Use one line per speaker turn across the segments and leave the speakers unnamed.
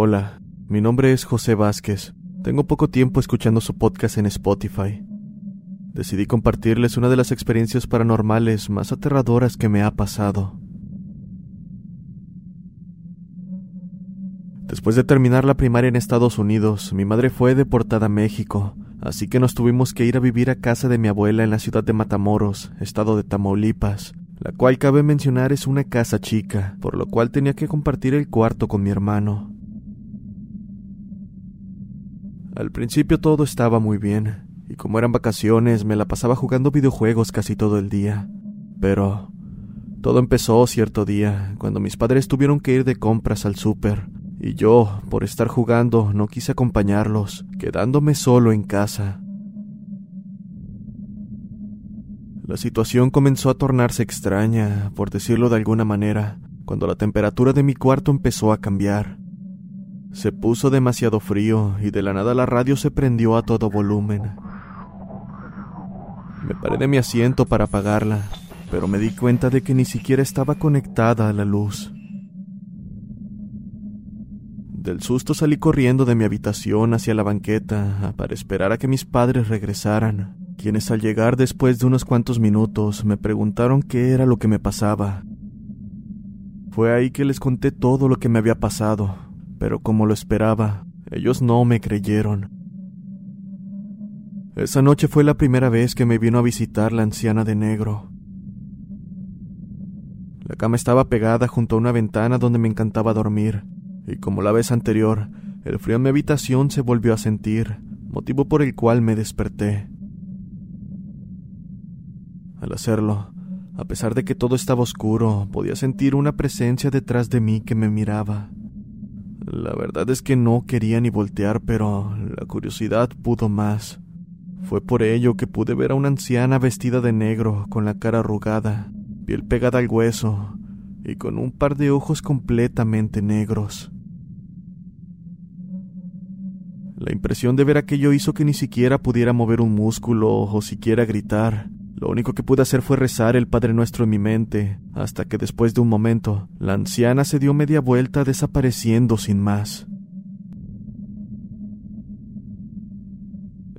Hola, mi nombre es José Vázquez. Tengo poco tiempo escuchando su podcast en Spotify. Decidí compartirles una de las experiencias paranormales más aterradoras que me ha pasado. Después de terminar la primaria en Estados Unidos, mi madre fue deportada a México, así que nos tuvimos que ir a vivir a casa de mi abuela en la ciudad de Matamoros, estado de Tamaulipas, la cual cabe mencionar es una casa chica, por lo cual tenía que compartir el cuarto con mi hermano. Al principio todo estaba muy bien, y como eran vacaciones me la pasaba jugando videojuegos casi todo el día. Pero todo empezó cierto día, cuando mis padres tuvieron que ir de compras al súper, y yo, por estar jugando, no quise acompañarlos, quedándome solo en casa. La situación comenzó a tornarse extraña, por decirlo de alguna manera, cuando la temperatura de mi cuarto empezó a cambiar. Se puso demasiado frío y de la nada la radio se prendió a todo volumen. Me paré de mi asiento para apagarla, pero me di cuenta de que ni siquiera estaba conectada a la luz. Del susto salí corriendo de mi habitación hacia la banqueta para esperar a que mis padres regresaran, quienes al llegar después de unos cuantos minutos me preguntaron qué era lo que me pasaba. Fue ahí que les conté todo lo que me había pasado, pero como lo esperaba, ellos no me creyeron. Esa noche fue la primera vez que me vino a visitar la anciana de negro. La cama estaba pegada junto a una ventana donde me encantaba dormir, y como la vez anterior, el frío en mi habitación se volvió a sentir, motivo por el cual me desperté. Al hacerlo, a pesar de que todo estaba oscuro, podía sentir una presencia detrás de mí que me miraba. La verdad es que no quería ni voltear, pero la curiosidad pudo más. Fue por ello que pude ver a una anciana vestida de negro, con la cara arrugada, piel pegada al hueso, y con un par de ojos completamente negros. La impresión de ver aquello hizo que ni siquiera pudiera mover un músculo o siquiera gritar. Lo único que pude hacer fue rezar el Padre Nuestro en mi mente, hasta que después de un momento, la anciana se dio media vuelta desapareciendo sin más.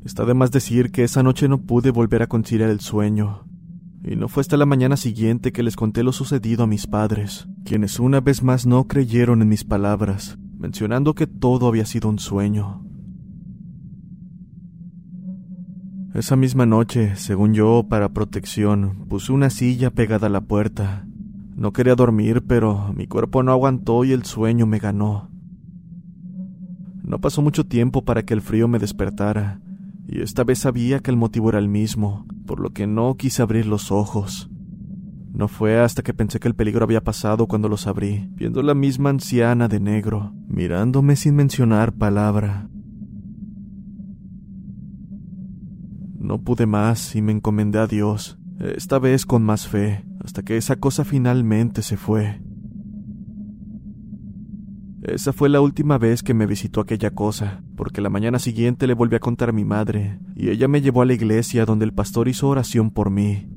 Está de más decir que esa noche no pude volver a conciliar el sueño, y no fue hasta la mañana siguiente que les conté lo sucedido a mis padres, quienes una vez más no creyeron en mis palabras, mencionando que todo había sido un sueño. Esa misma noche, según yo, para protección, puse una silla pegada a la puerta. No quería dormir, pero mi cuerpo no aguantó y el sueño me ganó. No pasó mucho tiempo para que el frío me despertara, y esta vez sabía que el motivo era el mismo, por lo que no quise abrir los ojos. No fue hasta que pensé que el peligro había pasado cuando los abrí, viendo la misma anciana de negro, mirándome sin mencionar palabra. No pude más y me encomendé a Dios, esta vez con más fe, hasta que esa cosa finalmente se fue. Esa fue la última vez que me visitó aquella cosa, porque la mañana siguiente le volví a contar a mi madre, y ella me llevó a la iglesia donde el pastor hizo oración por mí.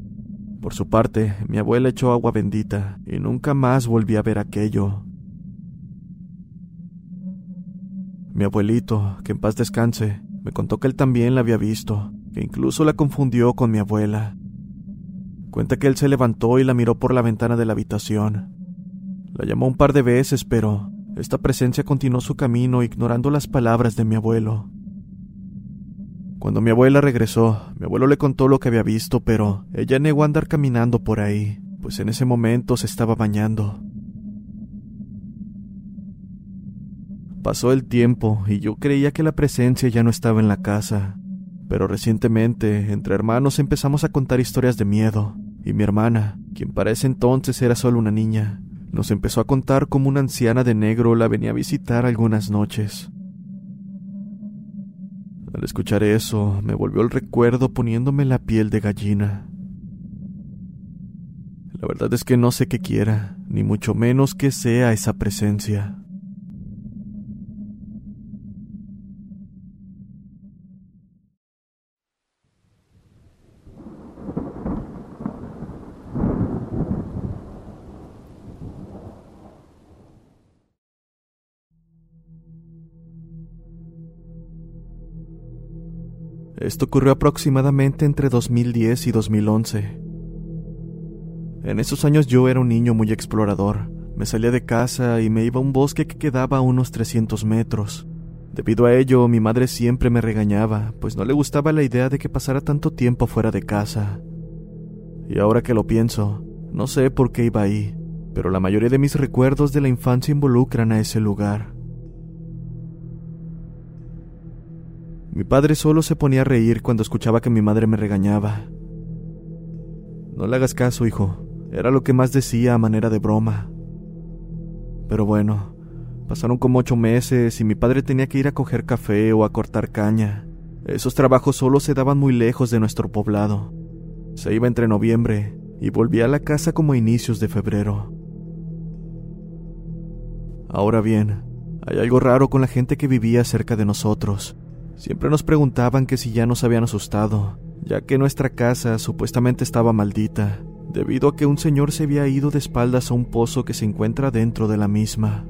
Por su parte, mi abuela echó agua bendita y nunca más volví a ver aquello. Mi abuelito, que en paz descanse, me contó que él también la había visto, que incluso la confundió con mi abuela. Cuenta que él se levantó y la miró por la ventana de la habitación. La llamó un par de veces, pero esta presencia continuó su camino ignorando las palabras de mi abuelo. Cuando mi abuela regresó, mi abuelo le contó lo que había visto, pero ella negó andar caminando por ahí, pues en ese momento se estaba bañando. Pasó el tiempo y yo creía que la presencia ya no estaba en la casa, pero recientemente entre hermanos empezamos a contar historias de miedo, y mi hermana, quien para ese entonces era solo una niña, nos empezó a contar cómo una anciana de negro la venía a visitar algunas noches. Al escuchar eso, me volvió el recuerdo poniéndome la piel de gallina. La verdad es que no sé qué quiera, ni mucho menos que sea esa presencia. Esto ocurrió aproximadamente entre 2010 y 2011. En esos años yo era un niño muy explorador. Me salía de casa y me iba a un bosque que quedaba a unos 300 metros. Debido a ello, mi madre siempre me regañaba, pues no le gustaba la idea de que pasara tanto tiempo fuera de casa. Y ahora que lo pienso, no sé por qué iba ahí, pero la mayoría de mis recuerdos de la infancia involucran a ese lugar. Mi padre solo se ponía a reír cuando escuchaba que mi madre me regañaba. No le hagas caso, hijo. Era lo que más decía a manera de broma. Pero bueno, pasaron como ocho meses y mi padre tenía que ir a coger café o a cortar caña. Esos trabajos solo se daban muy lejos de nuestro poblado. Se iba entre noviembre y volvía a la casa como a inicios de febrero. Ahora bien, hay algo raro con la gente que vivía cerca de nosotros. Siempre nos preguntaban que si ya nos habían asustado, ya que nuestra casa supuestamente estaba maldita, debido a que un señor se había ido de espaldas a un pozo que se encuentra dentro de la misma.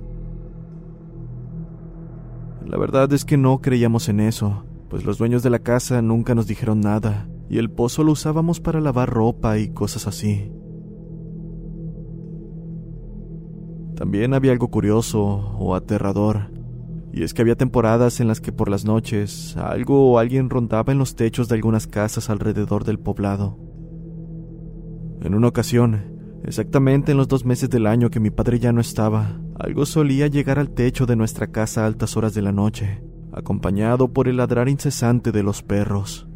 La verdad es que no creíamos en eso, pues los dueños de la casa nunca nos dijeron nada, y el pozo lo usábamos para lavar ropa y cosas así. También había algo curioso o aterrador, y es que había temporadas en las que por las noches algo o alguien rondaba en los techos de algunas casas alrededor del poblado. En una ocasión, exactamente en los dos meses del año que mi padre ya no estaba, algo solía llegar al techo de nuestra casa a altas horas de la noche, acompañado por el ladrar incesante de los perros.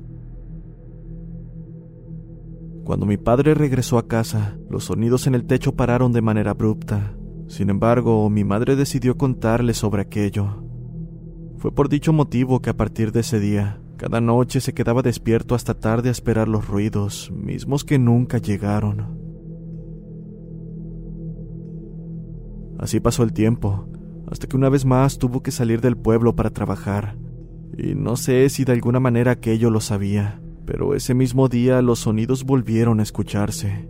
Cuando mi padre regresó a casa, los sonidos en el techo pararon de manera abrupta. Sin embargo, mi madre decidió contarle sobre aquello. Fue por dicho motivo que a partir de ese día, cada noche se quedaba despierto hasta tarde a esperar los ruidos, mismos que nunca llegaron. Así pasó el tiempo, hasta que una vez más tuvo que salir del pueblo para trabajar. Y no sé si de alguna manera aquello lo sabía, pero ese mismo día los sonidos volvieron a escucharse.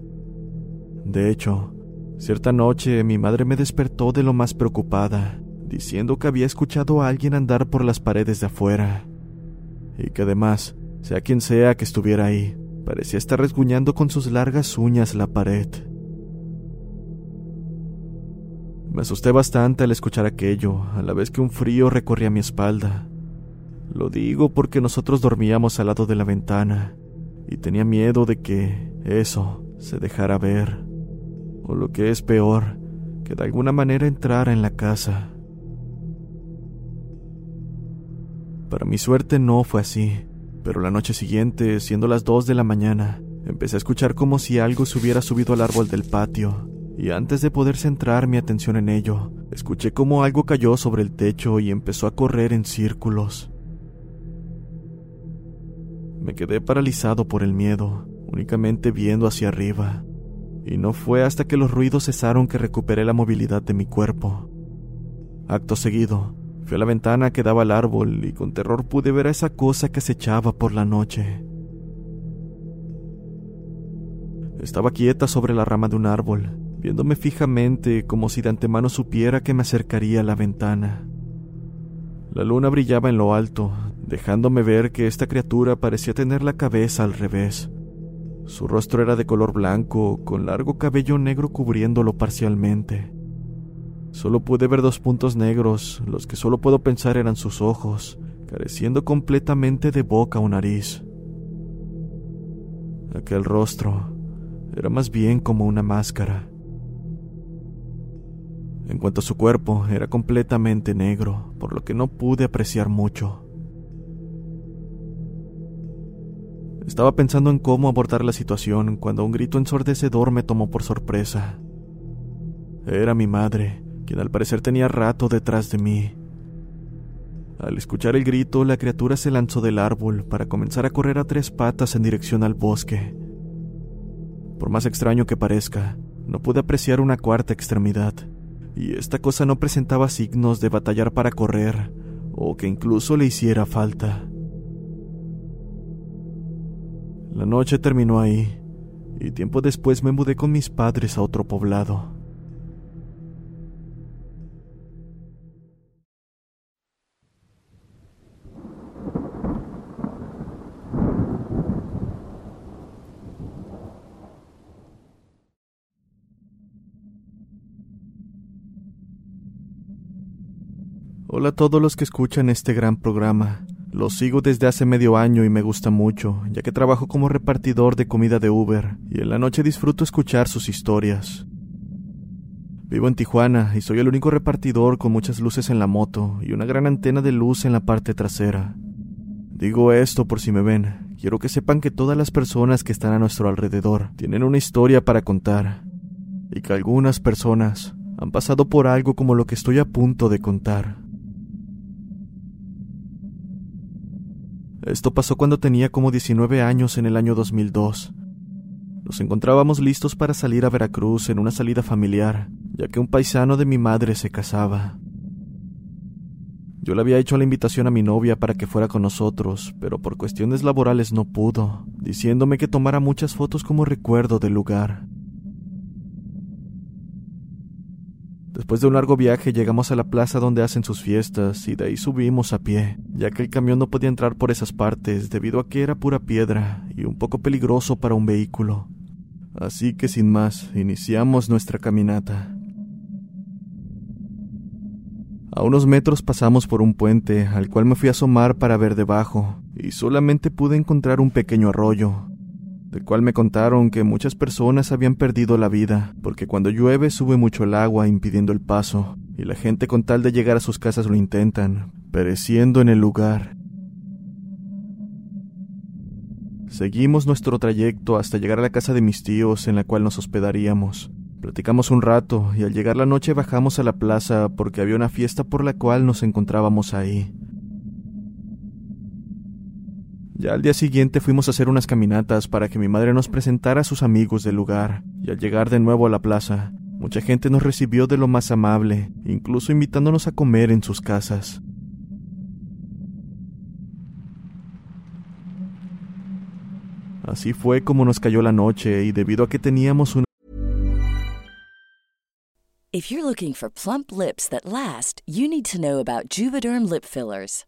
De hecho, cierta noche mi madre me despertó de lo más preocupada, diciendo que había escuchado a alguien andar por las paredes de afuera, y que además, sea quien sea que estuviera ahí, parecía estar resguñando con sus largas uñas la pared. Me asusté bastante al escuchar aquello, a la vez que un frío recorría mi espalda. Lo digo porque nosotros dormíamos al lado de la ventana, y tenía miedo de que eso se dejara ver, o lo que es peor, que de alguna manera entrara en la casa. Para mi suerte no fue así, pero la noche siguiente, siendo las dos de la mañana, empecé a escuchar como si algo se hubiera subido al árbol del patio, y antes de poder centrar mi atención en ello, escuché como algo cayó sobre el techo y empezó a correr en círculos. Me quedé paralizado por el miedo, únicamente viendo hacia arriba, y no fue hasta que los ruidos cesaron que recuperé la movilidad de mi cuerpo. Acto seguido, Fui a la ventana que daba al árbol y con terror pude ver a esa cosa que se echaba por la noche. Estaba quieta sobre la rama de un árbol, viéndome fijamente como si de antemano supiera que me acercaría a la ventana. La luna brillaba en lo alto, dejándome ver que esta criatura parecía tener la cabeza al revés. Su rostro era de color blanco, con largo cabello negro cubriéndolo parcialmente. Solo pude ver dos puntos negros, los que solo puedo pensar eran sus ojos, careciendo completamente de boca o nariz. Aquel rostro era más bien como una máscara. En cuanto a su cuerpo, era completamente negro, por lo que no pude apreciar mucho. Estaba pensando en cómo abordar la situación cuando un grito ensordecedor me tomó por sorpresa. Era mi madre, quien al parecer tenía rato detrás de mí. Al escuchar el grito, la criatura se lanzó del árbol para comenzar a correr a tres patas en dirección al bosque. Por más extraño que parezca, no pude apreciar una cuarta extremidad, y esta cosa no presentaba signos de batallar para correr, o que incluso le hiciera falta. La noche terminó ahí, y tiempo después me mudé con mis padres a otro poblado. Hola a todos los que escuchan este gran programa. Lo sigo desde hace medio año y me gusta mucho, ya que trabajo como repartidor de comida de Uber y en la noche disfruto escuchar sus historias. Vivo en Tijuana y soy el único repartidor con muchas luces en la moto y una gran antena de luz en la parte trasera. Digo esto por si me ven. Quiero que sepan que todas las personas que están a nuestro alrededor tienen una historia para contar y que algunas personas han pasado por algo como lo que estoy a punto de contar. Esto pasó cuando tenía como 19 años en el año 2002. Nos encontrábamos listos para salir a Veracruz en una salida familiar, ya que un paisano de mi madre se casaba. Yo le había hecho la invitación a mi novia para que fuera con nosotros, pero por cuestiones laborales no pudo, diciéndome que tomara muchas fotos como recuerdo del lugar. Después de un largo viaje llegamos a la plaza donde hacen sus fiestas y de ahí subimos a pie, ya que el camión no podía entrar por esas partes debido a que era pura piedra y un poco peligroso para un vehículo. Así que sin más, iniciamos nuestra caminata. A unos metros pasamos por un puente, al cual me fui a asomar para ver debajo, y solamente pude encontrar un pequeño arroyo, del cual me contaron que muchas personas habían perdido la vida, porque cuando llueve sube mucho el agua impidiendo el paso, y la gente con tal de llegar a sus casas lo intentan, pereciendo en el lugar. Seguimos nuestro trayecto hasta llegar a la casa de mis tíos en la cual nos hospedaríamos. Platicamos un rato y al llegar la noche bajamos a la plaza porque había una fiesta por la cual nos encontrábamos ahí. Ya al día siguiente fuimos a hacer unas caminatas para que mi madre nos presentara a sus amigos del lugar, y al llegar de nuevo a la plaza, mucha gente nos recibió de lo más amable, incluso invitándonos a comer en sus casas. Así fue como nos cayó la noche y debido a que teníamos una
If you're looking for plump lips that last, you need to know about Juvederm lip fillers.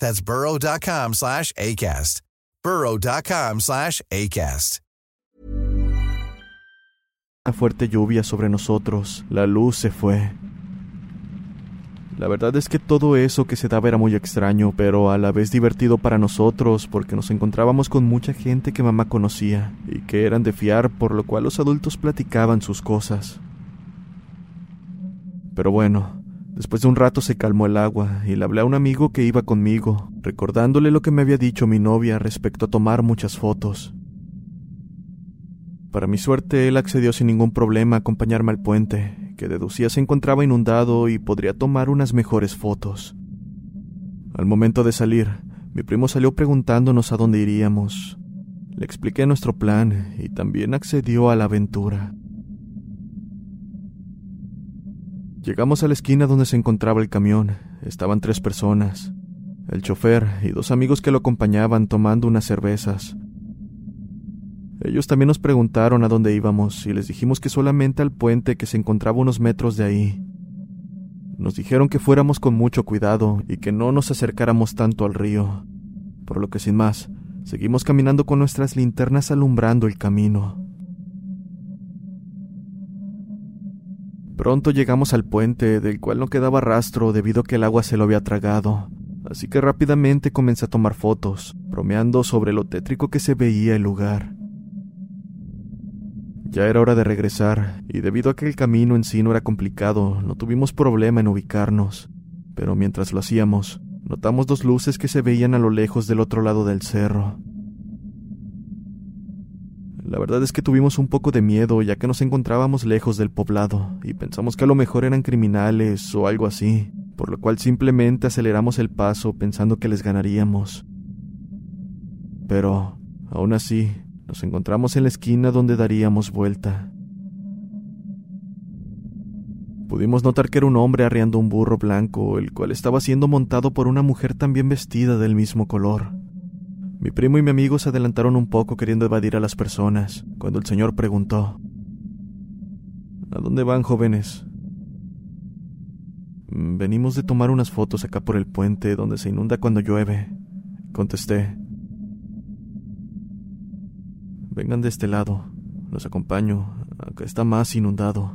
That's burrow.com slash ACAST. burrow.com slash ACAST.
Una fuerte lluvia sobre nosotros. La luz se fue. La verdad es que todo eso que se daba era muy extraño, pero a la vez divertido para nosotros, porque nos encontrábamos con mucha gente que mamá conocía y que eran de fiar, por lo cual los adultos platicaban sus cosas. Pero bueno, después de un rato se calmó el agua y le hablé a un amigo que iba conmigo, recordándole lo que me había dicho mi novia respecto a tomar muchas fotos. Para mi suerte, él accedió sin ningún problema a acompañarme al puente, que deducía se encontraba inundado y podría tomar unas mejores fotos. Al momento de salir, mi primo salió preguntándonos a dónde iríamos. Le expliqué nuestro plan y también accedió a la aventura. Llegamos a la esquina donde se encontraba el camión. Estaban tres personas, el chofer y dos amigos que lo acompañaban tomando unas cervezas. Ellos también nos preguntaron a dónde íbamos y les dijimos que solamente al puente que se encontraba unos metros de ahí. Nos dijeron que fuéramos con mucho cuidado y que no nos acercáramos tanto al río, por lo que sin más, seguimos caminando con nuestras linternas alumbrando el camino. Pronto llegamos al puente, del cual no quedaba rastro debido a que el agua se lo había tragado, así que rápidamente comencé a tomar fotos, bromeando sobre lo tétrico que se veía el lugar. Ya era hora de regresar, y debido a que el camino en sí no era complicado, no tuvimos problema en ubicarnos. Pero mientras lo hacíamos, notamos dos luces que se veían a lo lejos del otro lado del cerro. La verdad es que tuvimos un poco de miedo ya que nos encontrábamos lejos del poblado y pensamos que a lo mejor eran criminales o algo así, por lo cual simplemente aceleramos el paso pensando que les ganaríamos. Pero, aún así, nos encontramos en la esquina donde daríamos vuelta. Pudimos notar que era un hombre arriando un burro blanco, el cual estaba siendo montado por una mujer también vestida del mismo color. Mi primo y mi amigo se adelantaron un poco queriendo evadir a las personas, cuando el señor preguntó ¿A dónde van, jóvenes? Venimos de tomar unas fotos acá por el puente donde se inunda cuando llueve, contesté. Vengan de este lado. Los acompaño. Acá está más inundado.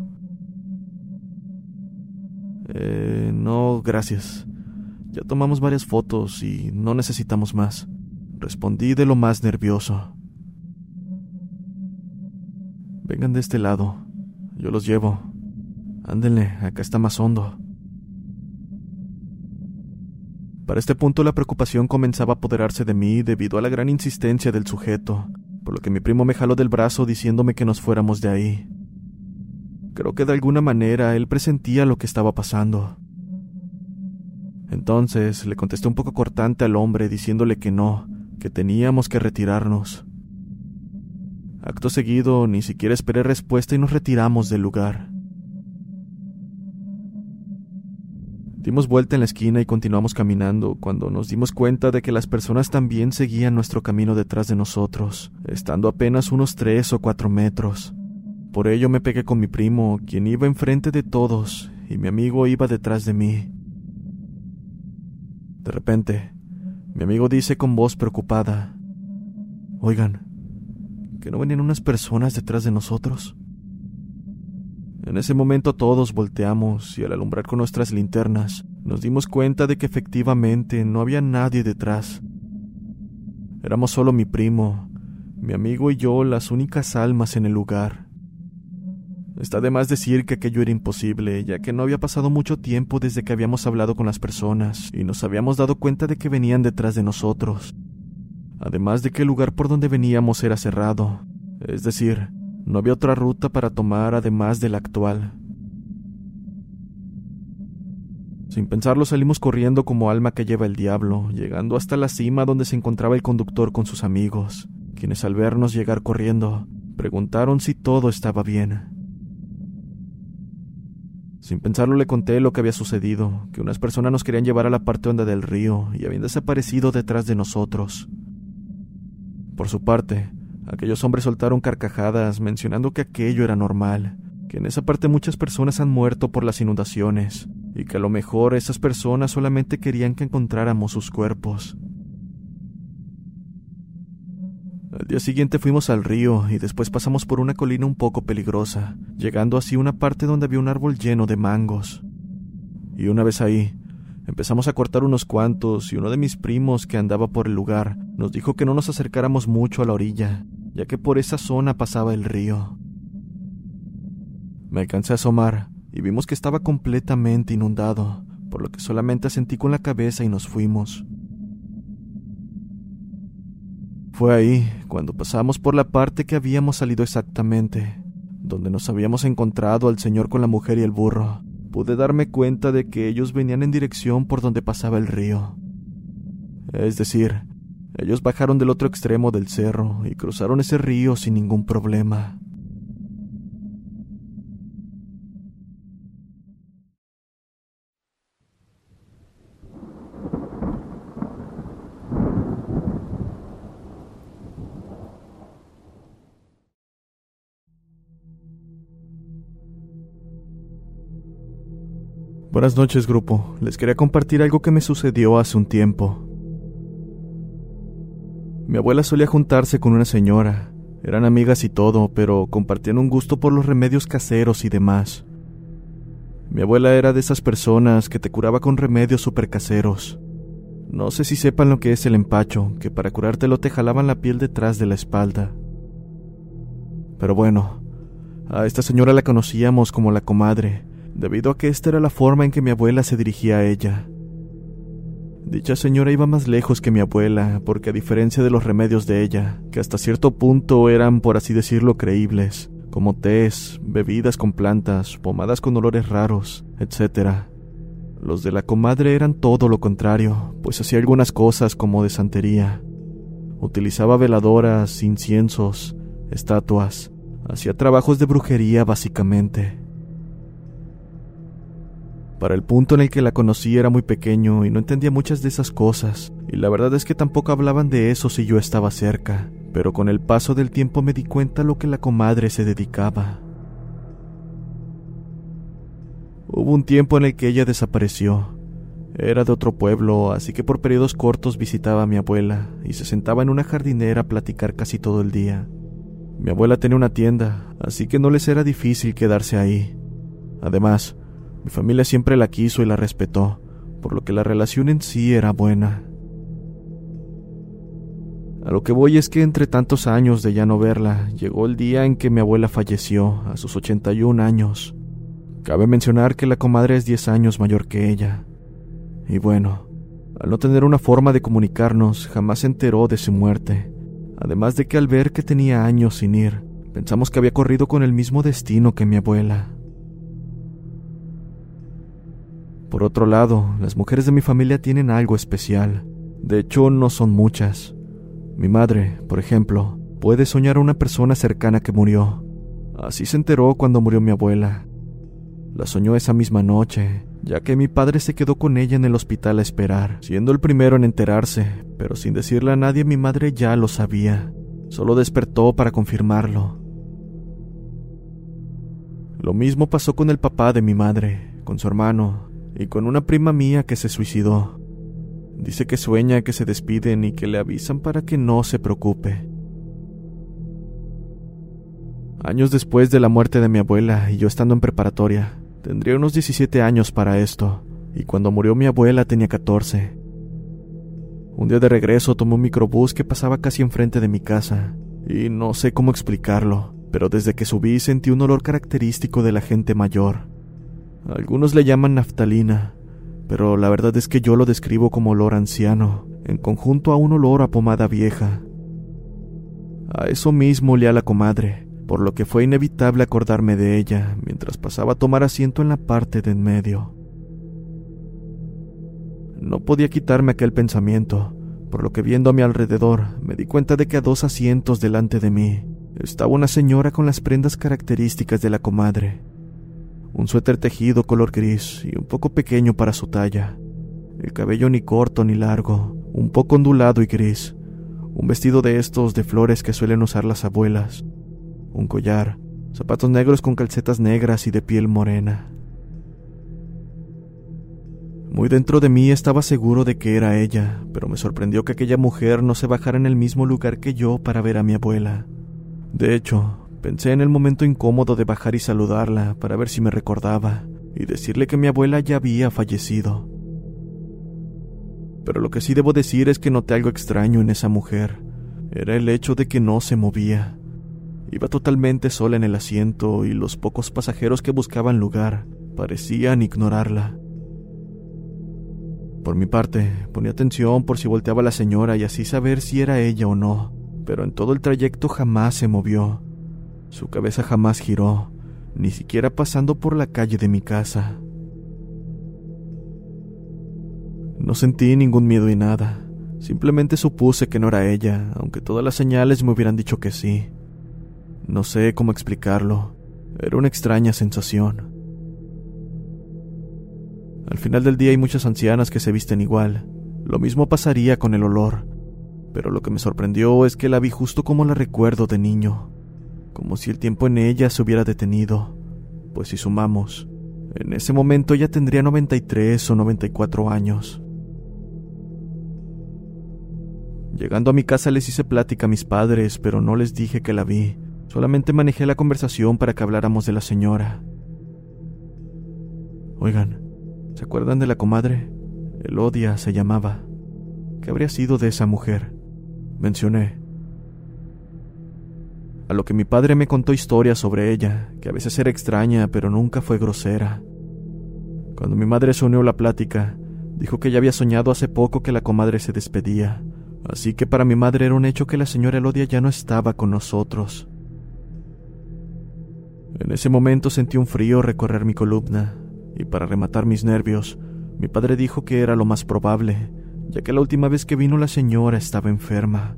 Eh, no, gracias. Ya tomamos varias fotos y no necesitamos más. Respondí de lo más nervioso. Vengan de este lado. Yo los llevo. Ándenle, acá está más hondo. Para este punto la preocupación comenzaba a apoderarse de mí debido a la gran insistencia del sujeto, por lo que mi primo me jaló del brazo diciéndome que nos fuéramos de ahí. Creo que de alguna manera él presentía lo que estaba pasando. Entonces le contesté un poco cortante al hombre diciéndole que no, que teníamos que retirarnos. Acto seguido, ni siquiera esperé respuesta y nos retiramos del lugar. Dimos vuelta en la esquina y continuamos caminando cuando nos dimos cuenta de que las personas también seguían nuestro camino detrás de nosotros, estando apenas unos tres o cuatro metros. Por ello me pegué con mi primo, quien iba enfrente de todos, y mi amigo iba detrás de mí. De repente, mi amigo dice con voz preocupada, Oigan, ¿que no venían unas personas detrás de nosotros? En ese momento todos volteamos y al alumbrar con nuestras linternas nos dimos cuenta de que efectivamente no había nadie detrás. Éramos solo mi primo, mi amigo y yo las únicas almas en el lugar. Está de más decir que aquello era imposible, ya que no había pasado mucho tiempo desde que habíamos hablado con las personas y nos habíamos dado cuenta de que venían detrás de nosotros. Además de que el lugar por donde veníamos era cerrado, es decir, no había otra ruta para tomar además de la actual. Sin pensarlo salimos corriendo como alma que lleva el diablo, llegando hasta la cima donde se encontraba el conductor con sus amigos, quienes al vernos llegar corriendo, preguntaron si todo estaba bien. Sin pensarlo le conté lo que había sucedido, que unas personas nos querían llevar a la parte honda del río y habían desaparecido detrás de nosotros. Por su parte, aquellos hombres soltaron carcajadas mencionando que aquello era normal, que en esa parte muchas personas han muerto por las inundaciones y que a lo mejor esas personas solamente querían que encontráramos sus cuerpos. Al día siguiente fuimos al río y después pasamos por una colina un poco peligrosa, llegando así a una parte donde había un árbol lleno de mangos. Y una vez ahí, empezamos a cortar unos cuantos y uno de mis primos que andaba por el lugar nos dijo que no nos acercáramos mucho a la orilla, ya que por esa zona pasaba el río. Me alcancé a asomar y vimos que estaba completamente inundado, por lo que solamente asentí con la cabeza y nos fuimos. Fue ahí cuando pasamos por la parte que habíamos salido exactamente, donde nos habíamos encontrado al señor con la mujer y el burro. Pude darme cuenta de que ellos venían en dirección por donde pasaba el río. Es decir, ellos bajaron del otro extremo del cerro y cruzaron ese río sin ningún problema. Buenas noches, grupo. Les quería compartir algo que me sucedió hace un tiempo. Mi abuela solía juntarse con una señora. Eran amigas y todo, pero compartían un gusto por los remedios caseros y demás. Mi abuela era de esas personas que te curaba con remedios super caseros. No sé si sepan lo que es el empacho, que para curártelo te jalaban la piel detrás de la espalda. Pero bueno, a esta señora la conocíamos como la comadre, debido a que esta era la forma en que mi abuela se dirigía a ella. Dicha señora iba más lejos que mi abuela, porque a diferencia de los remedios de ella, que hasta cierto punto eran, por así decirlo, creíbles, como tés, bebidas con plantas, pomadas con olores raros, etc., los de la comadre eran todo lo contrario, pues hacía algunas cosas como de santería. Utilizaba veladoras, inciensos, estatuas, hacía trabajos de brujería básicamente. Para el punto en el que la conocí era muy pequeño y no entendía muchas de esas cosas, y la verdad es que tampoco hablaban de eso si yo estaba cerca, pero con el paso del tiempo me di cuenta a lo que la comadre se dedicaba. Hubo un tiempo en el que ella desapareció. Era de otro pueblo, así que por periodos cortos visitaba a mi abuela y se sentaba en una jardinera a platicar casi todo el día. Mi abuela tenía una tienda, así que no les era difícil quedarse ahí. Además, mi familia siempre la quiso y la respetó, por lo que la relación en sí era buena. A lo que voy es que entre tantos años de ya no verla, llegó el día en que mi abuela falleció, a sus 81 años. Cabe mencionar que la comadre es 10 años mayor que ella. Y bueno, al no tener una forma de comunicarnos, jamás se enteró de su muerte. Además de que al ver que tenía años sin ir, pensamos que había corrido con el mismo destino que mi abuela. Por otro lado, las mujeres de mi familia tienen algo especial. De hecho, no son muchas. Mi madre, por ejemplo, puede soñar a una persona cercana que murió. Así se enteró cuando murió mi abuela. La soñó esa misma noche, ya que mi padre se quedó con ella en el hospital a esperar, siendo el primero en enterarse, pero sin decirle a nadie mi madre ya lo sabía. Solo despertó para confirmarlo. Lo mismo pasó con el papá de mi madre, con su hermano, y con una prima mía que se suicidó. Dice que sueña que se despiden y que le avisan para que no se preocupe. Años después de la muerte de mi abuela y yo estando en preparatoria, tendría unos 17 años para esto, y cuando murió mi abuela tenía 14. Un día de regreso tomé un microbús que pasaba casi enfrente de mi casa, y no sé cómo explicarlo, pero desde que subí sentí un olor característico de la gente mayor. Algunos le llaman naftalina, pero la verdad es que yo lo describo como olor anciano, en conjunto a un olor a pomada vieja. A eso mismo olía la comadre, por lo que fue inevitable acordarme de ella mientras pasaba a tomar asiento en la parte de en medio. No podía quitarme aquel pensamiento, por lo que viendo a mi alrededor me di cuenta de que a dos asientos delante de mí estaba una señora con las prendas características de la comadre, Un suéter tejido color gris y un poco pequeño para su talla. El cabello ni corto ni largo, un poco ondulado y gris. Un vestido de estos de flores que suelen usar las abuelas. Un collar, zapatos negros con calcetas negras y de piel morena. Muy dentro de mí estaba seguro de que era ella, pero me sorprendió que aquella mujer no se bajara en el mismo lugar que yo para ver a mi abuela. De hecho, Pensé en el momento incómodo de bajar y saludarla para ver si me recordaba y decirle que mi abuela ya había fallecido. Pero lo que sí debo decir es que noté algo extraño en esa mujer. Era el hecho de que no se movía. Iba totalmente sola en el asiento y los pocos pasajeros que buscaban lugar parecían ignorarla. Por mi parte, ponía atención por si volteaba la señora y así saber si era ella o no, pero en todo el trayecto jamás se movió su cabeza jamás giró, ni siquiera pasando por la calle de mi casa. No sentí ningún miedo y nada. Simplemente supuse que no era ella, aunque todas las señales me hubieran dicho que sí. No sé cómo explicarlo. Era una extraña sensación. Al final del día hay muchas ancianas que se visten igual. Lo mismo pasaría con el olor. Pero lo que me sorprendió es que la vi justo como la recuerdo de niño como si el tiempo en ella se hubiera detenido, pues si sumamos, en ese momento ella tendría 93 o 94 años. Llegando a mi casa les hice plática a mis padres, pero no les dije que la vi, solamente manejé la conversación para que habláramos de la señora. Oigan, ¿se acuerdan de la comadre? Elodia se llamaba. ¿Qué habría sido de esa mujer? Mencioné a lo que mi padre me contó historias sobre ella, que a veces era extraña, pero nunca fue grosera. Cuando mi madre se unió a la plática, dijo que ya había soñado hace poco que la comadre se despedía, así que para mi madre era un hecho que la señora Elodia ya no estaba con nosotros. En ese momento sentí un frío recorrer mi columna, y para rematar mis nervios, mi padre dijo que era lo más probable, ya que la última vez que vino la señora estaba enferma.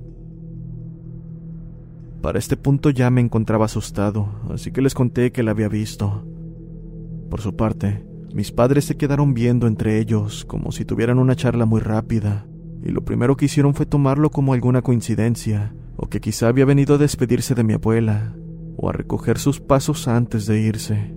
Para este punto ya me encontraba asustado, así que les conté que la había visto. Por su parte, mis padres se quedaron viendo entre ellos como si tuvieran una charla muy rápida, y lo primero que hicieron fue tomarlo como alguna coincidencia, o que quizá había venido a despedirse de mi abuela, o a recoger sus pasos antes de irse.